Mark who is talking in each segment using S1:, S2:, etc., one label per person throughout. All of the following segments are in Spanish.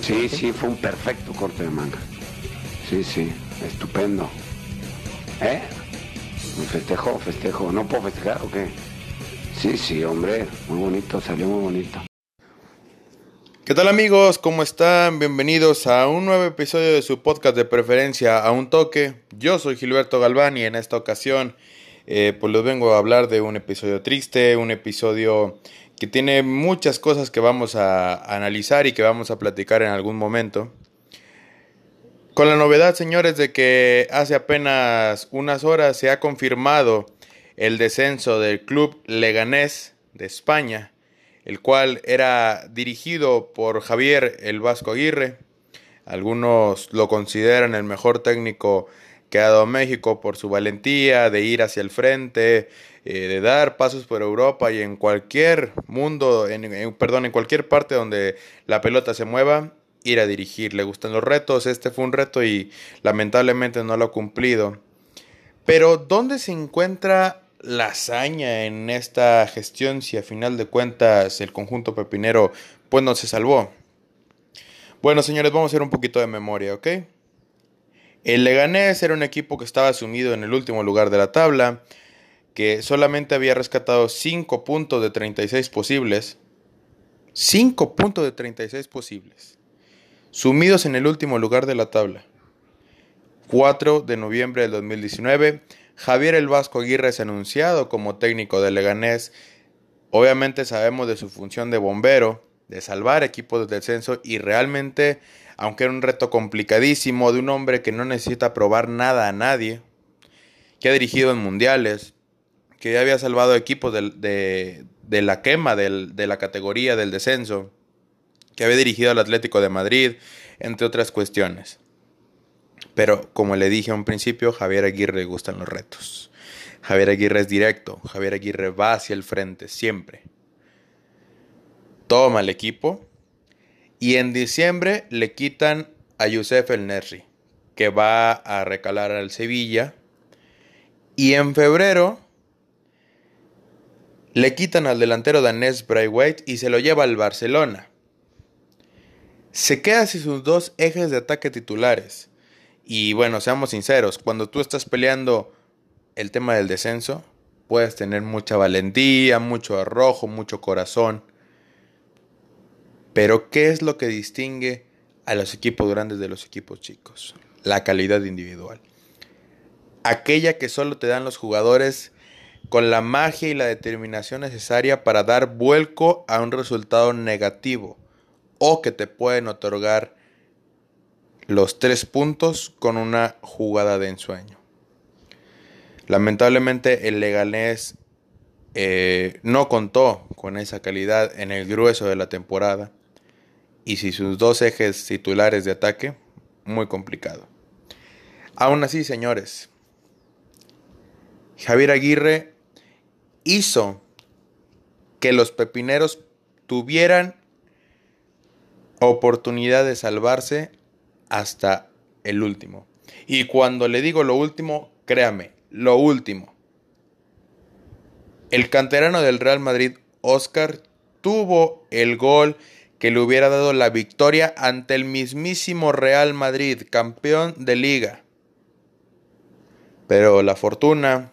S1: Sí, sí, fue un perfecto corte de manga. Sí, sí, estupendo. ¿Eh? Festejo, festejo. ¿No puedo festejar o qué? Sí, sí, hombre, muy bonito, salió muy bonito.
S2: ¿Qué tal amigos? ¿Cómo están? Bienvenidos a un nuevo episodio de su podcast de preferencia a un toque. Yo soy Gilberto Galván y en esta ocasión eh, pues les vengo a hablar de un episodio triste, un episodio que tiene muchas cosas que vamos a analizar y que vamos a platicar en algún momento. Con la novedad, señores, de que hace apenas unas horas se ha confirmado el descenso del club Leganés de España, el cual era dirigido por Javier el Vasco Aguirre. Algunos lo consideran el mejor técnico que ha dado México por su valentía de ir hacia el frente, eh, de dar pasos por Europa y en cualquier mundo, en, perdón, en cualquier parte donde la pelota se mueva, ir a dirigir. Le gustan los retos, este fue un reto y lamentablemente no lo ha cumplido. Pero ¿dónde se encuentra la hazaña en esta gestión si a final de cuentas el conjunto pepinero pues no se salvó? Bueno, señores, vamos a hacer un poquito de memoria, ¿ok? El Leganés era un equipo que estaba sumido en el último lugar de la tabla, que solamente había rescatado 5 puntos de 36 posibles. 5 puntos de 36 posibles. Sumidos en el último lugar de la tabla. 4 de noviembre del 2019, Javier El Vasco Aguirre es anunciado como técnico del Leganés. Obviamente sabemos de su función de bombero, de salvar equipos de descenso y realmente, aunque era un reto complicadísimo de un hombre que no necesita probar nada a nadie, que ha dirigido en mundiales, que ya había salvado equipos de, la quema de la categoría del descenso, que había dirigido al Atlético de Madrid, entre otras cuestiones. Pero como le dije a un principio, Javier Aguirre le gustan los retos. Javier Aguirre es directo, Javier Aguirre va hacia el frente, siempre. Toma el equipo y en diciembre le quitan a Youssef El Nesri, que va a recalar al Sevilla. Y en febrero le quitan al delantero danés Braithwaite y se lo lleva al Barcelona. Se queda sin sus dos ejes de ataque titulares. Y bueno, seamos sinceros, cuando tú estás peleando el tema del descenso, puedes tener mucha valentía, mucho arrojo, mucho corazón. Pero ¿qué es lo que distingue a los equipos grandes de los equipos chicos? La calidad individual. Aquella que solo te dan los jugadores con la magia y la determinación necesaria para dar vuelco a un resultado negativo o que te pueden otorgar los tres puntos con una jugada de ensueño. Lamentablemente el Leganés eh, no contó con esa calidad en el grueso de la temporada y si sus dos ejes titulares de ataque, muy complicado. Aún así, señores, Javier Aguirre hizo que los pepineros tuvieran oportunidad de salvarse hasta el último. Y cuando le digo lo último, créame, lo último. El canterano del Real Madrid, Oscar, tuvo el gol que le hubiera dado la victoria ante el mismísimo Real Madrid, campeón de liga. Pero la fortuna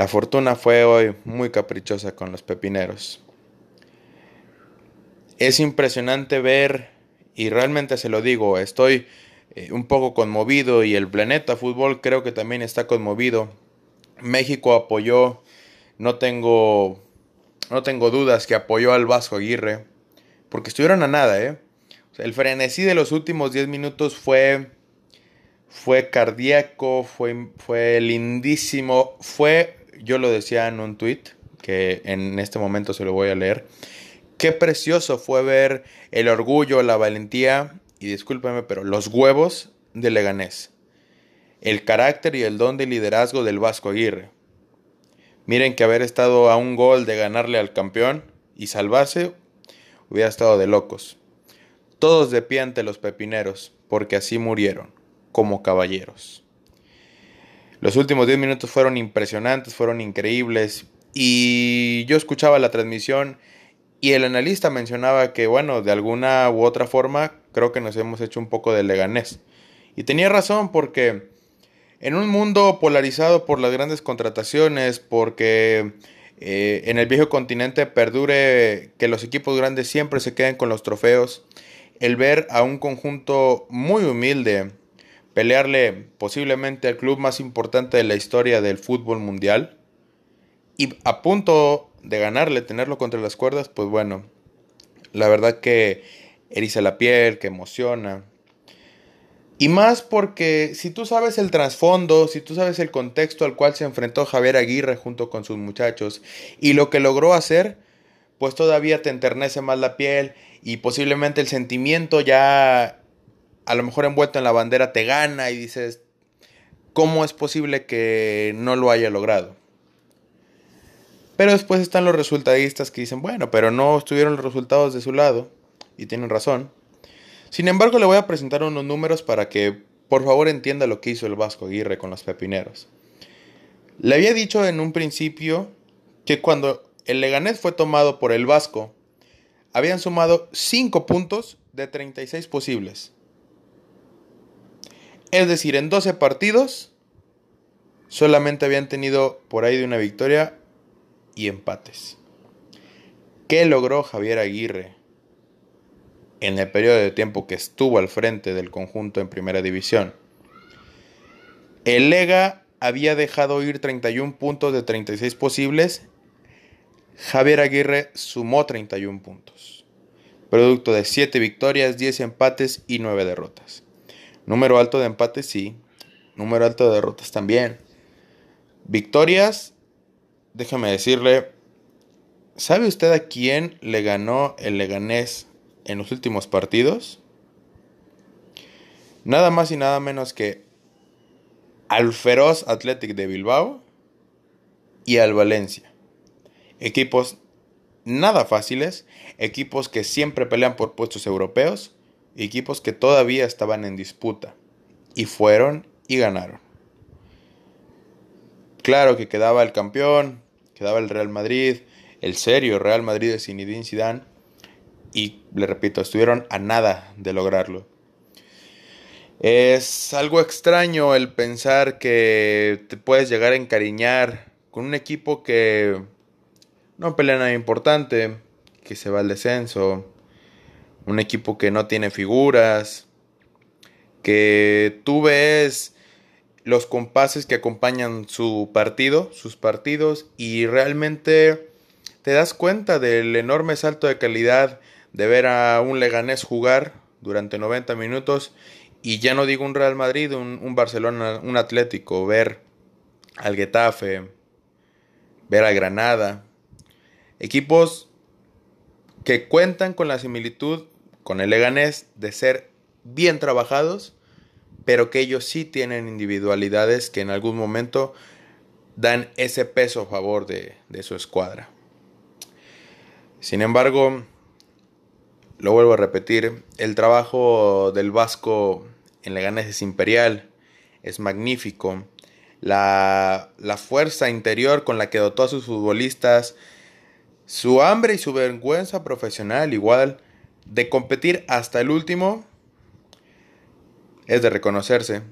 S2: la fortuna fue hoy muy caprichosa con los pepineros. Es impresionante ver, y realmente se lo digo, estoy eh, un poco conmovido y el planeta fútbol creo que también está conmovido. México apoyó, no tengo, no tengo dudas que apoyó al Vasco Aguirre, porque estuvieron a nada, ¿eh? el frenesí de los últimos 10 minutos fue, fue cardíaco, fue, fue lindísimo, fue yo lo decía en un tweet que en este momento se lo voy a leer. Qué precioso fue ver el orgullo, la valentía y discúlpeme, pero los huevos de Leganés. El carácter y el don de liderazgo del Vasco Aguirre. Miren que haber estado a un gol de ganarle al campeón y salvarse hubiera estado de locos. Todos de pie ante los pepineros, porque así murieron, como caballeros. Los últimos 10 minutos fueron impresionantes, fueron increíbles. Y yo escuchaba la transmisión Y el analista mencionaba que, bueno, de alguna u otra forma, creo que nos hemos hecho un poco de leganés. Y tenía razón porque en un mundo polarizado por las grandes contrataciones, porque eh, en el viejo continente perdure que los equipos grandes siempre se queden con los trofeos, el ver a un conjunto muy humilde pelearle posiblemente al club más importante de la historia del fútbol mundial y a punto de ganarle, tenerlo contra las cuerdas, pues bueno, la verdad que eriza la piel, que emociona. Y más porque si tú sabes el trasfondo, si tú sabes el contexto al cual se enfrentó Javier Aguirre junto con sus muchachos y lo que logró hacer, pues todavía te enternece más la piel y posiblemente el sentimiento ya a lo mejor envuelto en la bandera te gana y dices, ¿cómo es posible que no lo haya logrado? Pero después están los resultadistas que dicen, bueno, pero no estuvieron los resultados de su lado y tienen razón. Sin embargo, le voy a presentar unos números para que por favor entienda lo que hizo el Vasco Aguirre con los pepineros. Le había dicho en un principio que cuando el Leganés fue tomado por el Vasco, habían sumado 5 puntos de 36 posibles. Es decir, en 12 partidos solamente habían tenido por ahí de una victoria y empates. ¿Qué logró Javier Aguirre en el periodo de tiempo que estuvo al frente del conjunto en primera división. El Lega había dejado ir 31 puntos de 36 posibles. Javier Aguirre sumó 31 puntos. Producto de 7 victorias, 10 empates y 9 derrotas. Número alto de empates, sí. Número alto de derrotas también. Victorias, déjame decirle, ¿sabe usted a quién le ganó el Leganés en los últimos partidos, nada más y nada menos que al feroz Athletic de Bilbao y al Valencia. Equipos nada fáciles, equipos que siempre pelean por puestos europeos, equipos que todavía estaban en disputa y fueron y ganaron. Claro que quedaba el campeón, quedaba el Real Madrid, el serio Real Madrid de Zinedine Zidane, y le repito, estuvieron a nada de lograrlo. Es algo extraño el pensar que te puedes llegar a encariñar con un equipo que no pelea nada importante, que se va al descenso, un equipo que no tiene figuras, que tú ves los compases que acompañan su partido, sus partidos, y realmente te das cuenta del enorme salto de calidad de ver a un Leganés jugar durante 90 minutos y ya no digo un Real Madrid, un, Barcelona, un Atlético, ver al Getafe, ver al Granada, equipos que cuentan con la similitud con el Leganés de ser bien trabajados, pero que ellos sí tienen individualidades que en algún momento dan ese peso a favor de, de su escuadra. Sin embargo, lo vuelvo a repetir, el trabajo del Vasco en Leganés es imperial, es magnífico. La, la, fuerza interior con la que dotó a sus futbolistas, su hambre y su vergüenza profesional igual de competir hasta el último, es de reconocerse.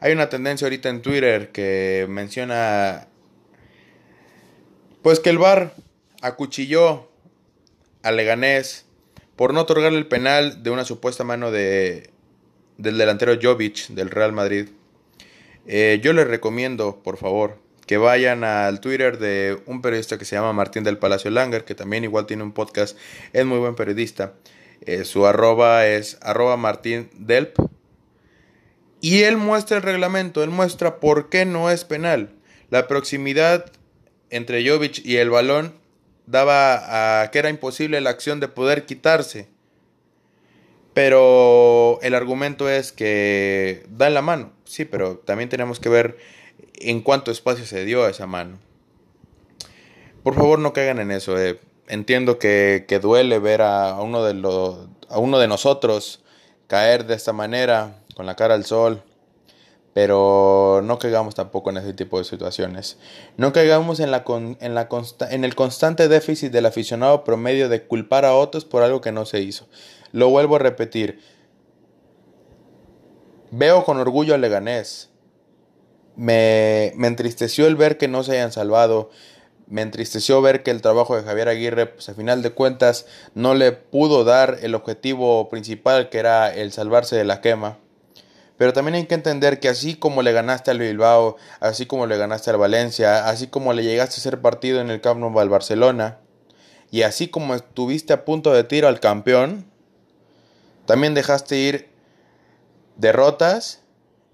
S2: Hay una tendencia ahorita en Twitter que menciona pues que el VAR acuchilló a Leganés por no otorgarle el penal de una supuesta mano de, del delantero Jovic del Real Madrid. Eh, yo les recomiendo, por favor, que vayan al Twitter de un periodista que se llama Martín del Palacio Langer, que también igual tiene un podcast, es muy buen periodista. Eh, su arroba es arroba Martín Delp. Y él muestra el reglamento, él muestra por qué no es penal. La proximidad entre Jovic y el balón daba a que era imposible la acción de poder quitarse. Pero el argumento es que da en la mano, sí, pero también tenemos que ver en cuánto espacio se dio a esa mano. Por favor, no caigan en eso. Eh. Entiendo que, que, duele ver a uno, de los, a uno de nosotros caer de esta manera, con la cara al sol. pero no caigamos tampoco en ese tipo de situaciones. No caigamos en, la en, la en el constante déficit del aficionado promedio de culpar a otros por algo que no se hizo. Lo vuelvo a repetir. Veo con orgullo a Leganés. Me, entristeció el ver que no se hayan salvado. Me entristeció ver que el trabajo de Javier Aguirre, pues a final de cuentas, no le pudo dar el objetivo principal que era el salvarse de la quema. Pero también hay que entender que así como le ganaste al Bilbao, así como le ganaste al Valencia, así como le llegaste a ser partido en el Camp Nou al Barcelona, y así como estuviste a punto de tiro al campeón, también dejaste ir derrotas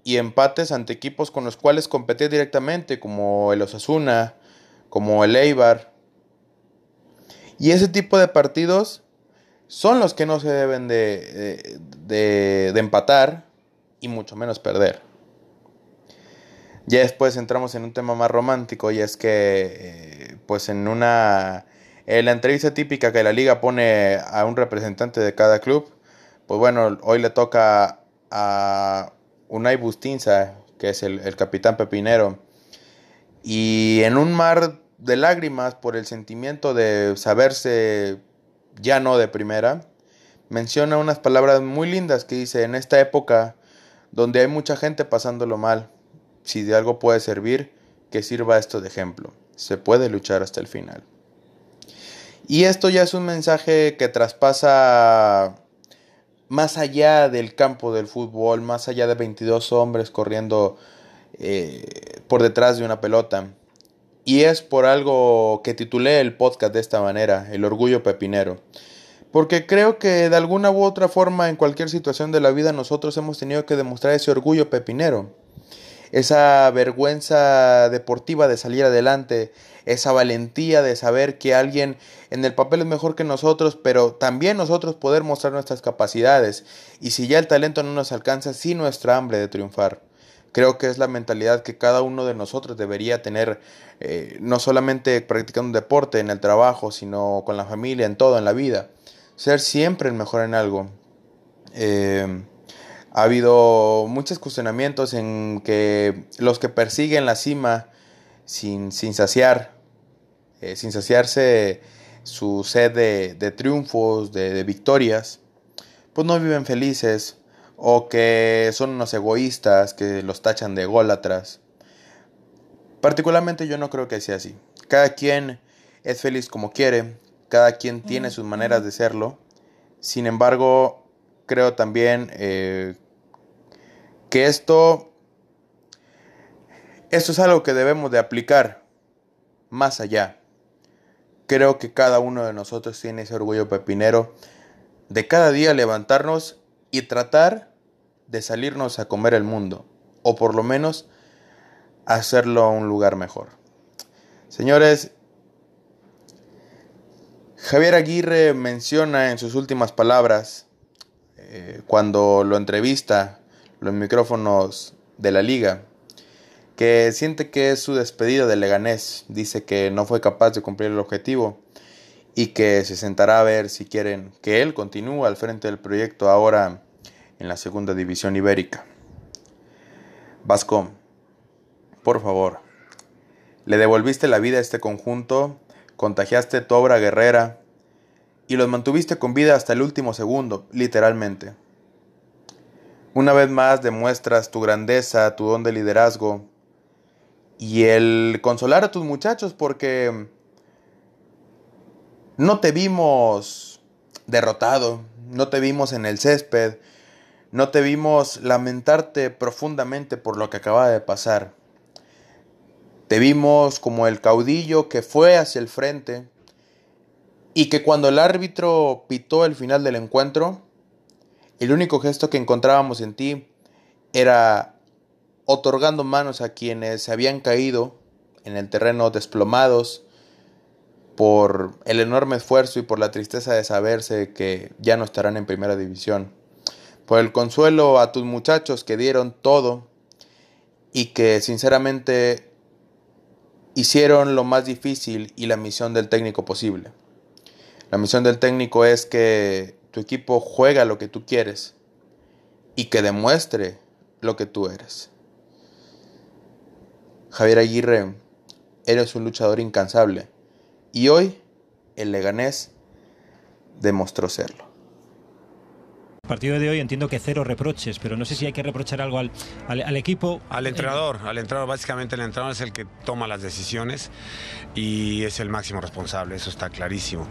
S2: y empates ante equipos con los cuales competí directamente, como el Osasuna, como el Eibar. Y ese tipo de partidos son los que no se deben de, de, de empatar y mucho menos perder. Ya después entramos en un tema más romántico y es que, eh, pues en una, en la entrevista típica que la liga pone a un representante de cada club, pues bueno, hoy le toca a Unai Bustinza, que es el, el capitán pepinero, y en un mar de lágrimas por el sentimiento de saberse ya no de primera, menciona unas palabras muy lindas que dice, en esta época donde hay mucha gente pasándolo mal. Si de algo puede servir, que sirva esto de ejemplo. Se puede luchar hasta el final. Y esto ya es un mensaje que traspasa más allá del campo del fútbol, más allá de 22 hombres corriendo eh, por detrás de una pelota. Y es por algo que titulé el podcast de esta manera, El orgullo pepinero. Porque creo que de alguna u otra forma en cualquier situación de la vida nosotros hemos tenido que demostrar ese orgullo pepinero, esa vergüenza deportiva de salir adelante, esa valentía de saber que alguien en el papel es mejor que nosotros, pero también nosotros poder mostrar nuestras capacidades y si ya el talento no nos alcanza, sí nuestra hambre de triunfar. Creo que es la mentalidad que cada uno de nosotros debería tener, eh, no solamente practicando un deporte en el trabajo, sino con la familia, en todo, en la vida ser siempre el mejor en algo. Eh, ha habido muchos cuestionamientos en que los que persiguen la cima sin, sin saciar, eh, sin saciarse su sed de, triunfos, de, de, victorias, pues no viven felices o que son unos egoístas que los tachan de ególatras. Particularmente yo no creo que sea así. Cada quien es feliz como quiere, cada quien tiene sus maneras de serlo. Sin embargo, creo también eh, que esto, esto es algo que debemos de aplicar más allá. Creo que cada uno de nosotros tiene ese orgullo pepinero de cada día levantarnos y tratar de salirnos a comer el mundo, o por lo menos hacerlo a un lugar mejor. Señores, Javier Aguirre menciona en sus últimas palabras, eh, cuando lo entrevista los micrófonos de la liga, que siente que es su despedida de Leganés. Dice que no fue capaz de cumplir el objetivo y que se sentará a ver si quieren que él continúe al frente del proyecto ahora en la segunda división ibérica. Vasco, por favor, le devolviste la vida a este conjunto contagiaste tu obra guerrera y los mantuviste con vida hasta el último segundo, literalmente. Una vez más demuestras tu grandeza, tu don de liderazgo y el consolar a tus muchachos porque no te vimos derrotado, no te vimos en el césped, no te vimos lamentarte profundamente por lo que acaba de pasar. Te vimos como el caudillo que fue hacia el frente y que cuando el árbitro pitó el final del encuentro, el único gesto que encontrábamos en ti era otorgando manos a quienes se habían caído en el terreno desplomados por el enorme esfuerzo y por la tristeza de saberse que ya no estarán en primera división, por el consuelo a tus muchachos que dieron todo y que sinceramente hicieron lo más difícil y la misión del técnico posible. La misión del técnico es que tu equipo juega lo que tú quieres y que demuestre lo que tú eres. Javier Aguirre, eres un luchador incansable. Y hoy el Leganés demostró serlo.
S3: El partido de hoy entiendo que cero reproches, pero no sé si hay que reprochar algo al, al, al equipo.
S4: Al entrenador, al entrenador, básicamente el entrenador es el que toma las decisiones y es el máximo responsable, eso está clarísimo.